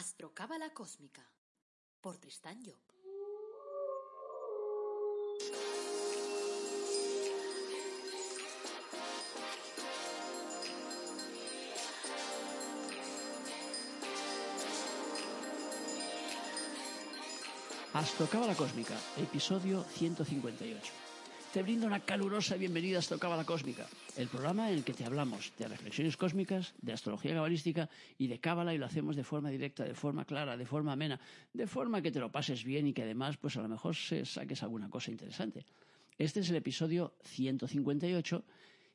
Astrocábala Cósmica por Tristán Job. Astrocábala Cósmica, episodio 158. Te brindo una calurosa bienvenida a Astrocábala Cósmica, el programa en el que te hablamos de reflexiones cósmicas, de astrología cabalística y de cábala y lo hacemos de forma directa, de forma clara, de forma amena, de forma que te lo pases bien y que además pues a lo mejor se saques alguna cosa interesante. Este es el episodio 158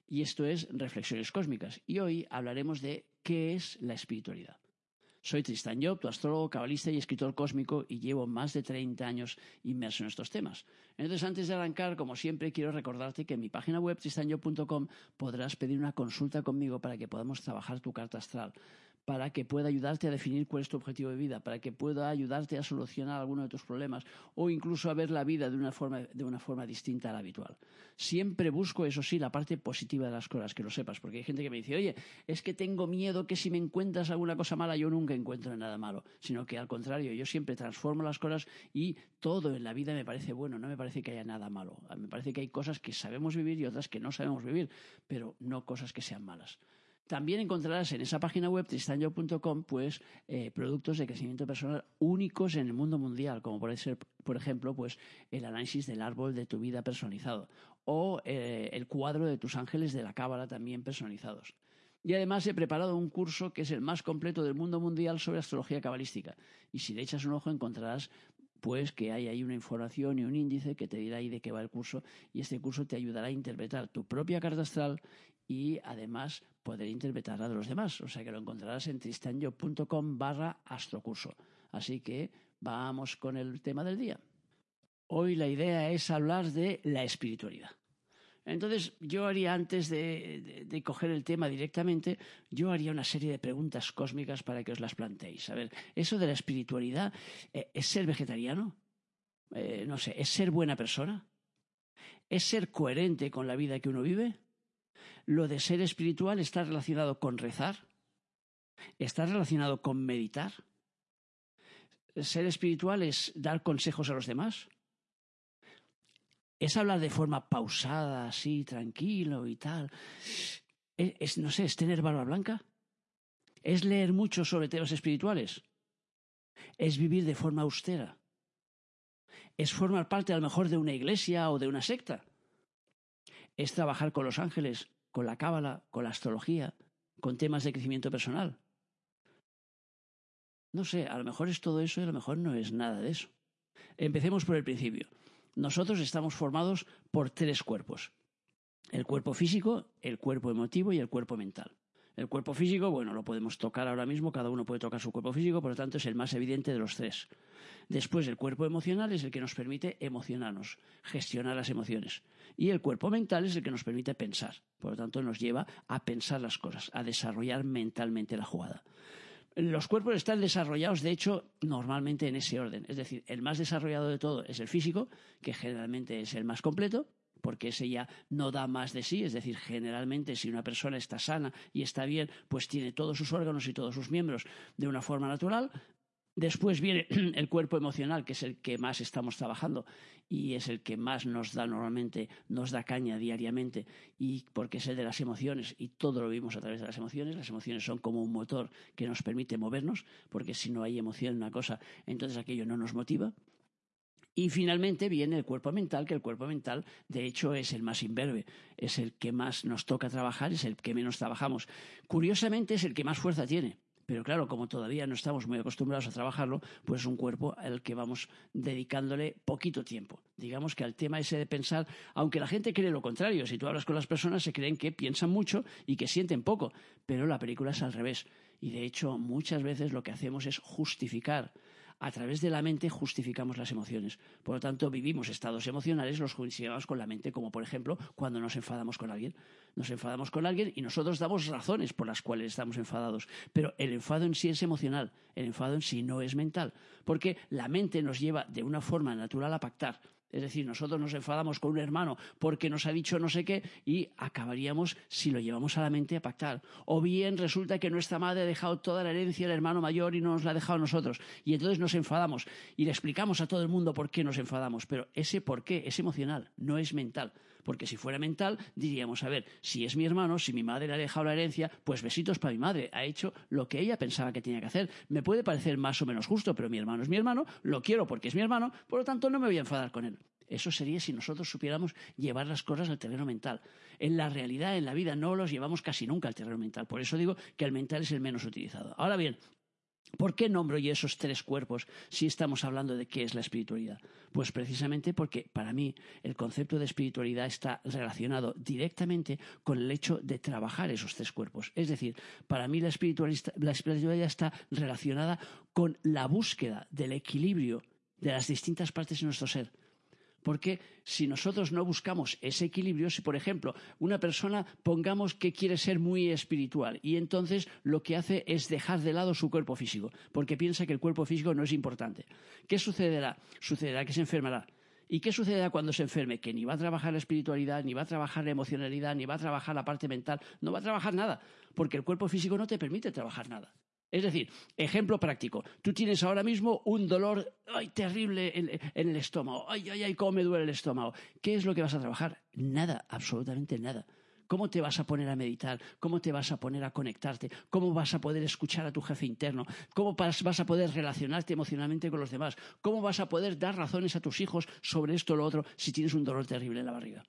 y esto es Reflexiones Cósmicas y hoy hablaremos de qué es la espiritualidad. Soy Tristan Job, tu astrólogo, cabalista y escritor cósmico y llevo más de 30 años inmerso en estos temas. Entonces, antes de arrancar, como siempre, quiero recordarte que en mi página web tristanjob.com podrás pedir una consulta conmigo para que podamos trabajar tu carta astral para que pueda ayudarte a definir cuál es tu objetivo de vida, para que pueda ayudarte a solucionar alguno de tus problemas o incluso a ver la vida de una forma, de una forma distinta a la habitual. Siempre busco, eso sí, la parte positiva de las cosas, que lo sepas, porque hay gente que me dice, oye, es que tengo miedo que si me encuentras alguna cosa mala, yo nunca encuentro nada malo, sino que al contrario, yo siempre transformo las cosas y todo en la vida me parece bueno, no me parece que haya nada malo. Me parece que hay cosas que sabemos vivir y otras que no sabemos vivir, pero no cosas que sean malas. También encontrarás en esa página web tristanyo.com pues eh, productos de crecimiento personal únicos en el mundo mundial, como puede ser, por ejemplo, pues el análisis del árbol de tu vida personalizado o eh, el cuadro de tus ángeles de la cábala también personalizados. Y además he preparado un curso que es el más completo del mundo mundial sobre astrología cabalística. Y si le echas un ojo encontrarás pues que hay ahí una información y un índice que te dirá ahí de qué va el curso y este curso te ayudará a interpretar tu propia carta astral y además poder interpretar la de los demás. O sea que lo encontrarás en tristanyo.com barra astrocurso. Así que vamos con el tema del día. Hoy la idea es hablar de la espiritualidad. Entonces, yo haría, antes de, coger el tema directamente, yo haría una serie de preguntas cósmicas para que os las planteéis. A ver, eso de la espiritualidad, eh, ¿es ser vegetariano? Eh, no sé, ¿es ser buena persona? ¿Es ser coherente con la vida que uno vive? Lo de ser espiritual está relacionado con rezar, está relacionado con meditar. Ser espiritual es dar consejos a los demás. Es hablar de forma pausada, así, tranquilo y tal. Es, no sé, es tener barba blanca. Es leer mucho sobre temas espirituales. Es vivir de forma austera. Es formar parte a lo mejor de una iglesia o de una secta. Es trabajar con los ángeles con la cábala, con la astrología, con temas de crecimiento personal. No sé, a lo mejor es todo eso y a lo mejor no es nada de eso. Empecemos por el principio. Nosotros estamos formados por tres cuerpos. El cuerpo físico, el cuerpo emotivo y el cuerpo mental. El cuerpo físico, bueno, lo podemos tocar ahora mismo, cada uno puede tocar su cuerpo físico, por lo tanto es el más evidente de los tres. Después, el cuerpo emocional es el que nos permite emocionarnos, gestionar las emociones. Y el cuerpo mental es el que nos permite pensar. Por lo tanto, nos lleva a pensar las cosas, a desarrollar mentalmente la jugada. Los cuerpos están desarrollados, de hecho, normalmente en ese orden. Es decir, el más desarrollado de todo es el físico, que generalmente es el más completo, porque ese ya no da más de sí. Es decir, generalmente si una persona está sana y está bien, pues tiene todos sus órganos y todos sus miembros de una forma natural. Después viene el cuerpo emocional, que es el que más estamos trabajando y es el que más nos da normalmente, nos da caña diariamente, y porque es el de las emociones, y todo lo vimos a través de las emociones. Las emociones son como un motor que nos permite movernos, porque si no hay emoción en una cosa, entonces aquello no nos motiva. Y finalmente viene el cuerpo mental, que el cuerpo mental, de hecho, es el más imberbe, es el que más nos toca trabajar, es el que menos trabajamos. Curiosamente, es el que más fuerza tiene. Pero claro, como todavía no estamos muy acostumbrados a trabajarlo, pues es un cuerpo al que vamos dedicándole poquito tiempo. Digamos que al tema ese de pensar, aunque la gente cree lo contrario, si tú hablas con las personas se creen que piensan mucho y que sienten poco, pero la película es al revés. Y de hecho, muchas veces lo que hacemos es justificar a través de la mente justificamos las emociones. Por lo tanto, vivimos estados emocionales, los justificamos con la mente, como por ejemplo cuando nos enfadamos con alguien. Nos enfadamos con alguien y nosotros damos razones por las cuales estamos enfadados. Pero el enfado en sí es emocional, el enfado en sí no es mental, porque la mente nos lleva de una forma natural a pactar. Es decir, nosotros nos enfadamos con un hermano porque nos ha dicho no sé qué y acabaríamos, si lo llevamos a la mente, a pactar. O bien resulta que nuestra madre ha dejado toda la herencia al hermano mayor y no nos la ha dejado a nosotros. Y entonces nos enfadamos y le explicamos a todo el mundo por qué nos enfadamos. Pero ese por qué es emocional, no es mental. Porque si fuera mental, diríamos, a ver, si es mi hermano, si mi madre le ha dejado la herencia, pues besitos para mi madre. Ha hecho lo que ella pensaba que tenía que hacer. Me puede parecer más o menos justo, pero mi hermano es mi hermano, lo quiero porque es mi hermano, por lo tanto no me voy a enfadar con él. Eso sería si nosotros supiéramos llevar las cosas al terreno mental. En la realidad, en la vida, no los llevamos casi nunca al terreno mental. Por eso digo que el mental es el menos utilizado. Ahora bien, ¿Por qué nombro yo esos tres cuerpos si estamos hablando de qué es la espiritualidad? Pues precisamente porque para mí el concepto de espiritualidad está relacionado directamente con el hecho de trabajar esos tres cuerpos. Es decir, para mí la espiritualidad, está relacionada con la búsqueda del equilibrio de las distintas partes de nuestro ser porque si nosotros no buscamos ese equilibrio, si por ejemplo una persona pongamos que quiere ser muy espiritual y entonces lo que hace es dejar de lado su cuerpo físico, porque piensa que el cuerpo físico no es importante, ¿qué sucederá? Sucederá que se enfermará. ¿Y qué sucederá cuando se enferme? Que ni va a trabajar la espiritualidad, ni va a trabajar la emocionalidad, ni va a trabajar la parte mental, no va a trabajar nada, porque el cuerpo físico no te permite trabajar nada. Es decir, ejemplo práctico. Tú tienes ahora mismo un dolor terrible en, en, el estómago. Ay, ay, ay, cómo me duele el estómago. ¿Qué es lo que vas a trabajar? Nada, absolutamente nada. ¿Cómo te vas a poner a meditar? ¿Cómo te vas a poner a conectarte? ¿Cómo vas a poder escuchar a tu jefe interno? ¿Cómo vas a poder relacionarte emocionalmente con los demás? ¿Cómo vas a poder dar razones a tus hijos sobre esto o lo otro si tienes un dolor terrible en la barriga?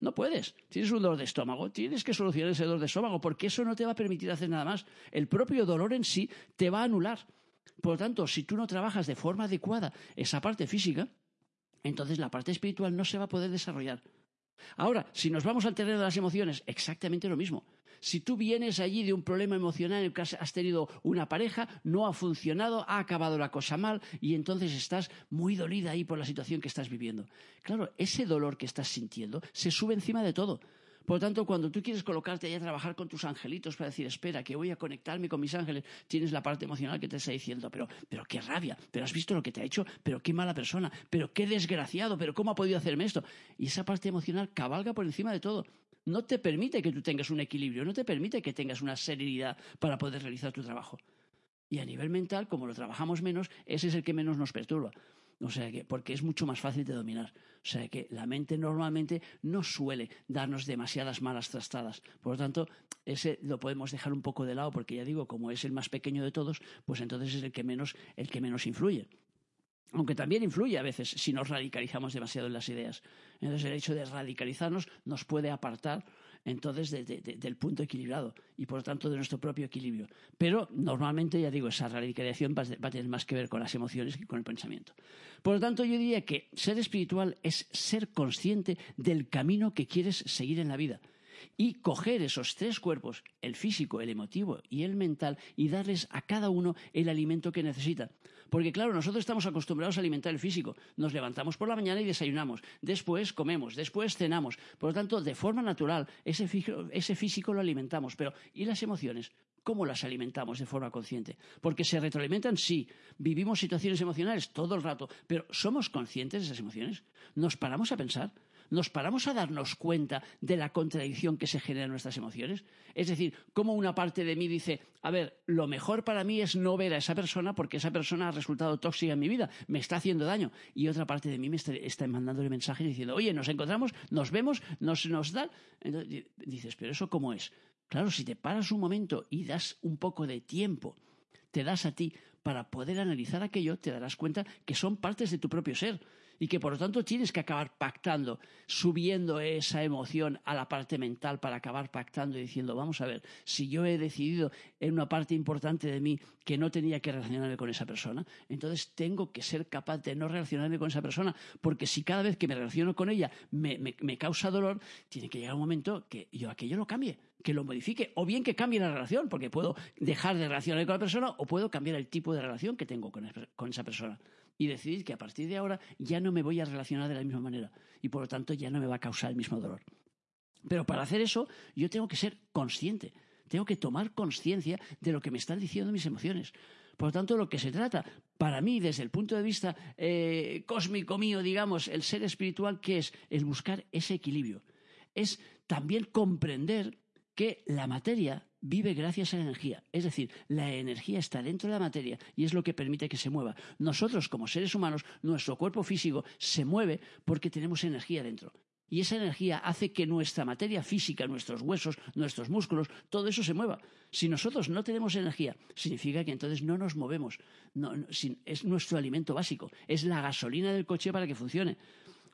No puedes. Tienes un dolor de estómago, tienes que solucionar ese dolor de estómago, porque eso no te va a permitir hacer nada más. El propio dolor en sí te va a anular. Por lo tanto, si tú no trabajas de forma adecuada esa parte física, entonces la parte espiritual no se va a poder desarrollar. Ahora, si nos vamos al terreno de las emociones, exactamente lo mismo. Si tú vienes allí de un problema emocional en el que has tenido una pareja, no ha funcionado, ha acabado la cosa mal y entonces estás muy dolida ahí por la situación que estás viviendo. Claro, ese dolor que estás sintiendo se sube encima de todo. Por lo tanto, cuando tú quieres colocarte ahí a trabajar con tus angelitos para decir, espera, que voy a conectarme con mis ángeles, tienes la parte emocional que te está diciendo, pero, pero qué rabia, pero has visto lo que te ha hecho, pero qué mala persona, pero qué desgraciado, pero cómo ha podido hacerme esto. Y esa parte emocional cabalga por encima de todo no te permite que tú tengas un equilibrio, no te permite que tengas una serenidad para poder realizar tu trabajo. Y a nivel mental, como lo trabajamos menos, ese es el que menos nos perturba. O sea que, porque es mucho más fácil de dominar. O sea que la mente normalmente no suele darnos demasiadas malas trastadas. Por lo tanto, ese lo podemos dejar un poco de lado, porque ya digo, como es el más pequeño de todos, pues entonces es el que menos, el que menos influye aunque también influye a veces si nos radicalizamos demasiado en las ideas. Entonces el hecho de radicalizarnos nos puede apartar entonces del punto equilibrado y por lo tanto de nuestro propio equilibrio. Pero normalmente, ya digo, esa radicalización va a tener más que ver con las emociones que con el pensamiento. Por lo tanto, yo diría que ser espiritual es ser consciente del camino que quieres seguir en la vida y coger esos tres cuerpos, el físico, el emotivo y el mental, y darles a cada uno el alimento que necesita. Porque claro, nosotros estamos acostumbrados a alimentar el físico. Nos levantamos por la mañana y desayunamos. Después comemos, después cenamos. Por lo tanto, de forma natural, ese, físico lo alimentamos. Pero, ¿y las emociones? ¿Cómo las alimentamos de forma consciente? Porque se retroalimentan, sí. Vivimos situaciones emocionales todo el rato, pero ¿somos conscientes de esas emociones? ¿Nos paramos a pensar? Nos paramos a darnos cuenta de la contradicción que se genera en nuestras emociones. Es decir, como una parte de mí dice, a ver, lo mejor para mí es no ver a esa persona porque esa persona ha resultado tóxica en mi vida, me está haciendo daño. Y otra parte de mí me está, está mandándole mensajes diciendo, oye, nos encontramos, nos vemos, nos, nos da. Entonces dices, pero eso cómo es. Claro, si te paras un momento y das un poco de tiempo, te das a ti para poder analizar aquello, te darás cuenta que son partes de tu propio ser y que por lo tanto tienes que acabar pactando, subiendo esa emoción a la parte mental para acabar pactando y diciendo, vamos a ver, si yo he decidido en una parte importante de mí que no tenía que relacionarme con esa persona, entonces tengo que ser capaz de no relacionarme con esa persona, porque si cada vez que me relaciono con ella me, causa dolor, tiene que llegar un momento que yo aquello lo cambie que lo modifique, o bien que cambie la relación, porque puedo dejar de relacionarme con la persona, o puedo cambiar el tipo de relación que tengo con esa persona y decidir que a partir de ahora ya no me voy a relacionar de la misma manera y por lo tanto ya no me va a causar el mismo dolor. Pero para hacer eso yo tengo que ser consciente, tengo que tomar conciencia de lo que me están diciendo mis emociones. Por lo tanto, lo que se trata, para mí, desde el punto de vista eh, cósmico mío, digamos, el ser espiritual, ¿qué es? El buscar ese equilibrio. Es también comprender que la materia vive gracias a la energía. Es decir, la energía está dentro de la materia y es lo que permite que se mueva. Nosotros, como seres humanos, nuestro cuerpo físico se mueve porque tenemos energía dentro. Y esa energía hace que nuestra materia física, nuestros huesos, nuestros músculos, todo eso se mueva. Si nosotros no tenemos energía, significa que entonces no nos movemos. es nuestro alimento básico, es la gasolina del coche para que funcione.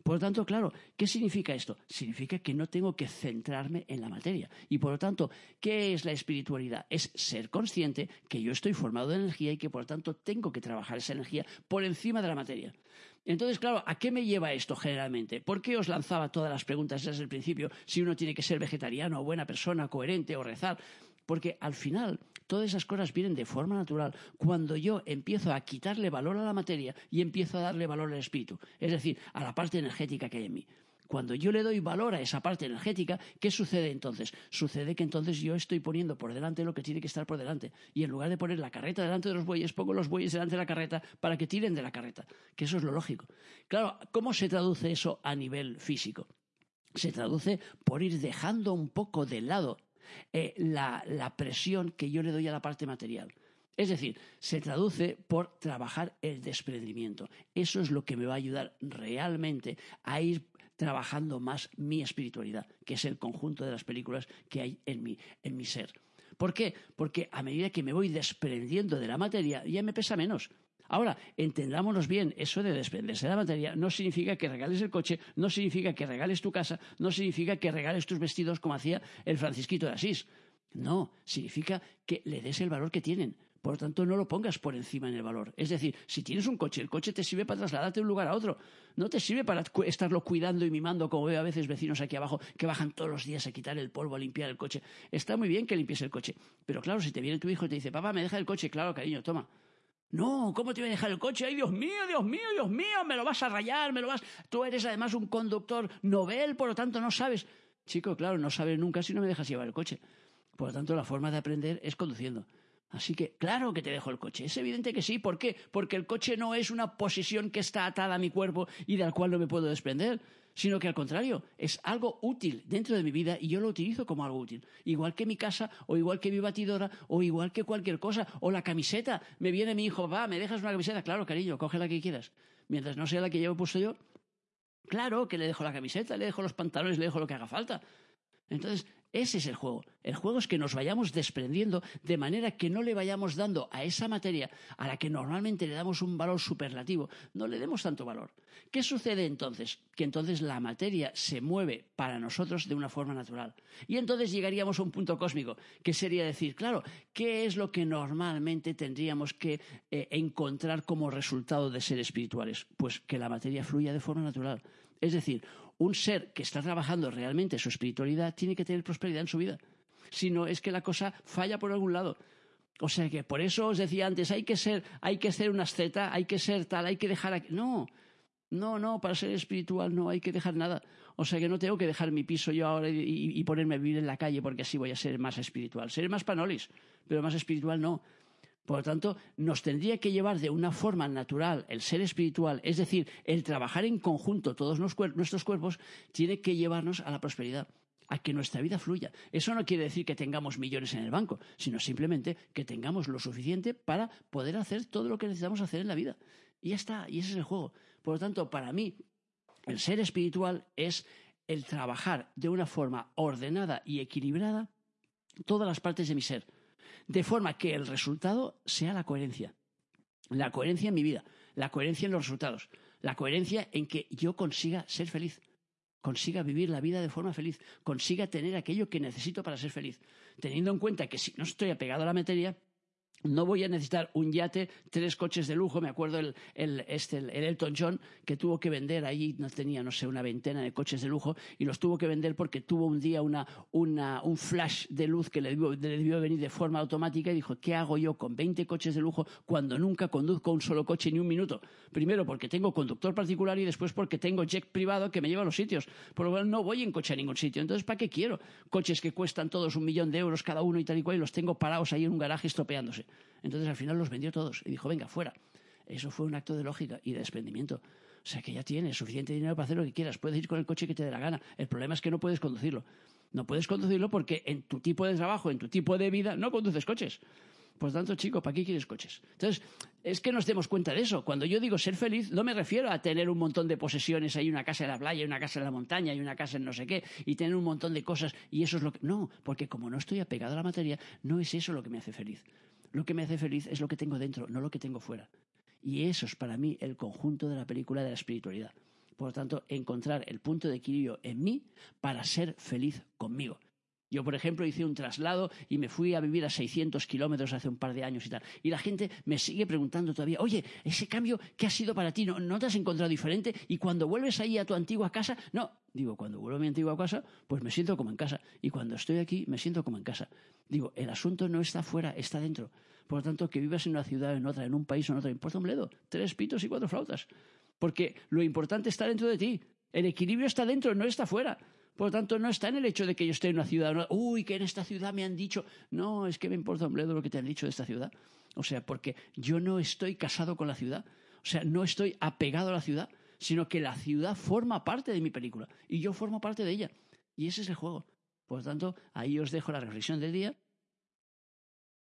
Por lo tanto, claro, ¿qué significa esto? Significa que no tengo que centrarme en la materia. Y por lo tanto, ¿qué es la espiritualidad? Es ser consciente que yo estoy formado de energía y que por lo tanto tengo que trabajar esa energía por encima de la materia. Entonces, claro, ¿a qué me lleva esto generalmente? ¿Por qué os lanzaba todas las preguntas desde el principio si uno tiene que ser vegetariano, buena persona, coherente o rezar? Porque al final todas esas cosas vienen de forma natural cuando yo empiezo a quitarle valor a la materia y empiezo a darle valor al espíritu, es decir, a la parte energética que hay en mí. Cuando yo le doy valor a esa parte energética, ¿qué sucede entonces? Sucede que entonces yo estoy poniendo por delante lo que tiene que estar por delante. Y en lugar de poner la carreta delante de los bueyes, pongo los bueyes delante de la carreta para que tiren de la carreta. Que eso es lo lógico. Claro, ¿cómo se traduce eso a nivel físico? Se traduce por ir dejando un poco de lado eh, la, la presión que yo le doy a la parte material. Es decir, se traduce por trabajar el desprendimiento. Eso es lo que me va a ayudar realmente a ir trabajando más mi espiritualidad, que es el conjunto de las películas que hay en mi, en mi ser. ¿Por qué? Porque a medida que me voy desprendiendo de la materia, ya me pesa menos. Ahora, entendámonos bien, eso de desprenderse de la materia no significa que regales el coche, no significa que regales tu casa, no significa que regales tus vestidos como hacía el Francisquito de Asís. No, significa que le des el valor que tienen. Por lo tanto, no lo pongas por encima en el valor. Es decir, si tienes un coche, el coche te sirve para trasladarte de un lugar a otro. No te sirve para estarlo cuidando y mimando, como veo a veces vecinos aquí abajo que bajan todos los días a quitar el polvo, a limpiar el coche. Está muy bien que limpies el coche. Pero claro, si te viene tu hijo y te dice, papá, me deja el coche, claro, cariño, toma. No, ¿cómo te voy a dejar el coche? ¡Ay, Dios mío, Dios mío, Dios mío! Me lo vas a rayar, me lo vas. Tú eres además un conductor novel, por lo tanto no sabes. Chico, claro, no sabes nunca si no me dejas llevar el coche. Por lo tanto, la forma de aprender es conduciendo. Así que, claro que te dejo el coche. Es evidente que sí. ¿Por qué? Porque el coche no es una posición que está atada a mi cuerpo y del cual no me puedo desprender, sino que al contrario, es algo útil dentro de mi vida y yo lo utilizo como algo útil. Igual que mi casa, o igual que mi batidora, o igual que cualquier cosa, o la camiseta. Me viene mi hijo, va, ¿me dejas una camiseta? Claro, cariño, coge la que quieras. Mientras no sea la que llevo puesto yo, claro que le dejo la camiseta, le dejo los pantalones, le dejo lo que haga falta. Entonces, ese es el juego. El juego es que nos vayamos desprendiendo de manera que no le vayamos dando a esa materia a la que normalmente le damos un valor superlativo, no le demos tanto valor. ¿Qué sucede entonces? Que entonces la materia se mueve para nosotros de una forma natural. Y entonces llegaríamos a un punto cósmico, que sería decir, claro, ¿qué es lo que normalmente tendríamos que eh, encontrar como resultado de ser espirituales? Pues que la materia fluya de forma natural. Es decir, un ser que está trabajando realmente su espiritualidad tiene que tener prosperidad en su vida. Si no, es que la cosa falla por algún lado. O sea que por eso os decía antes, hay que ser, hay que ser una asceta, hay que ser tal, hay que dejar aquí. No, no, no, para ser espiritual no hay que dejar nada. O sea que no tengo que dejar mi piso yo ahora y, y ponerme a vivir en la calle porque así voy a ser más espiritual. Seré más panolis, pero más espiritual no. Por lo tanto, nos tendría que llevar de una forma natural el ser espiritual, es decir, el trabajar en conjunto todos nuestros cuerpos, tiene que llevarnos a la prosperidad, a que nuestra vida fluya. Eso no quiere decir que tengamos millones en el banco, sino simplemente que tengamos lo suficiente para poder hacer todo lo que necesitamos hacer en la vida. Y ya está, y ese es el juego. Por lo tanto, para mí, el ser espiritual es el trabajar de una forma ordenada y equilibrada todas las partes de mi ser de forma que el resultado sea la coherencia. La coherencia en mi vida, la coherencia en los resultados, la coherencia en que yo consiga ser feliz, consiga vivir la vida de forma feliz, consiga tener aquello que necesito para ser feliz, teniendo en cuenta que si no estoy apegado a la materia, no voy a necesitar un yate, tres coches de lujo. Me acuerdo el, este, el, Elton John que tuvo que vender ahí, no tenía, no sé, una veintena de coches de lujo y los tuvo que vender porque tuvo un día una, un flash de luz que le debió, le debió, venir de forma automática y dijo, ¿qué hago yo con 20 coches de lujo cuando nunca conduzco un solo coche ni un minuto? Primero porque tengo conductor particular y después porque tengo jet privado que me lleva a los sitios. Por lo cual no voy en coche a ningún sitio. Entonces, ¿para qué quiero? Coches que cuestan todos un millón de euros cada uno y tal y cual y los tengo parados ahí en un garaje estropeándose. Entonces al final los vendió todos y dijo, venga, fuera. Eso fue un acto de lógica y de desprendimiento. O sea que ya tienes suficiente dinero para hacer lo que quieras. Puedes ir con el coche que te dé la gana. El problema es que no puedes conducirlo. No puedes conducirlo porque en tu tipo de trabajo, en tu tipo de vida, no conduces coches. Por tanto, chico, ¿para qué quieres coches? Entonces, es que nos demos cuenta de eso. Cuando yo digo ser feliz, no me refiero a tener un montón de posesiones, hay una casa en la playa, una casa en la montaña, y una casa en no sé qué, y tener un montón de cosas, y eso es lo que... No, porque como no estoy apegado a la materia, no es eso lo que me hace feliz. Lo que me hace feliz es lo que tengo dentro, no lo que tengo fuera. Y eso es para mí el conjunto de la película de la espiritualidad. Por lo tanto, encontrar el punto de equilibrio en mí para ser feliz conmigo. Yo, por ejemplo, hice un traslado y me fui a vivir a 600 kilómetros hace un par de años y tal. Y la gente me sigue preguntando todavía, oye, ese cambio, ¿qué ha sido para ti? ¿No, te has encontrado diferente? Y cuando vuelves ahí a tu antigua casa, no. Digo, cuando vuelvo a mi antigua casa, pues me siento como en casa. Y cuando estoy aquí, me siento como en casa. Digo, el asunto no está fuera, está dentro. Por lo tanto, que vivas en una ciudad, en otra, en un país o en otro, importa un bledo. Tres pitos y cuatro flautas. Porque lo importante está dentro de ti. El equilibrio está dentro, no está fuera. Por lo tanto, no está en el hecho de que yo esté en una ciudad, uy, que en esta ciudad me han dicho, no, es que me importa un bledo lo que te han dicho de esta ciudad. O sea, porque yo no estoy casado con la ciudad, o sea, no estoy apegado a la ciudad, sino que la ciudad forma parte de mi película y yo formo parte de ella. Y ese es el juego. Por lo tanto, ahí os dejo la reflexión del día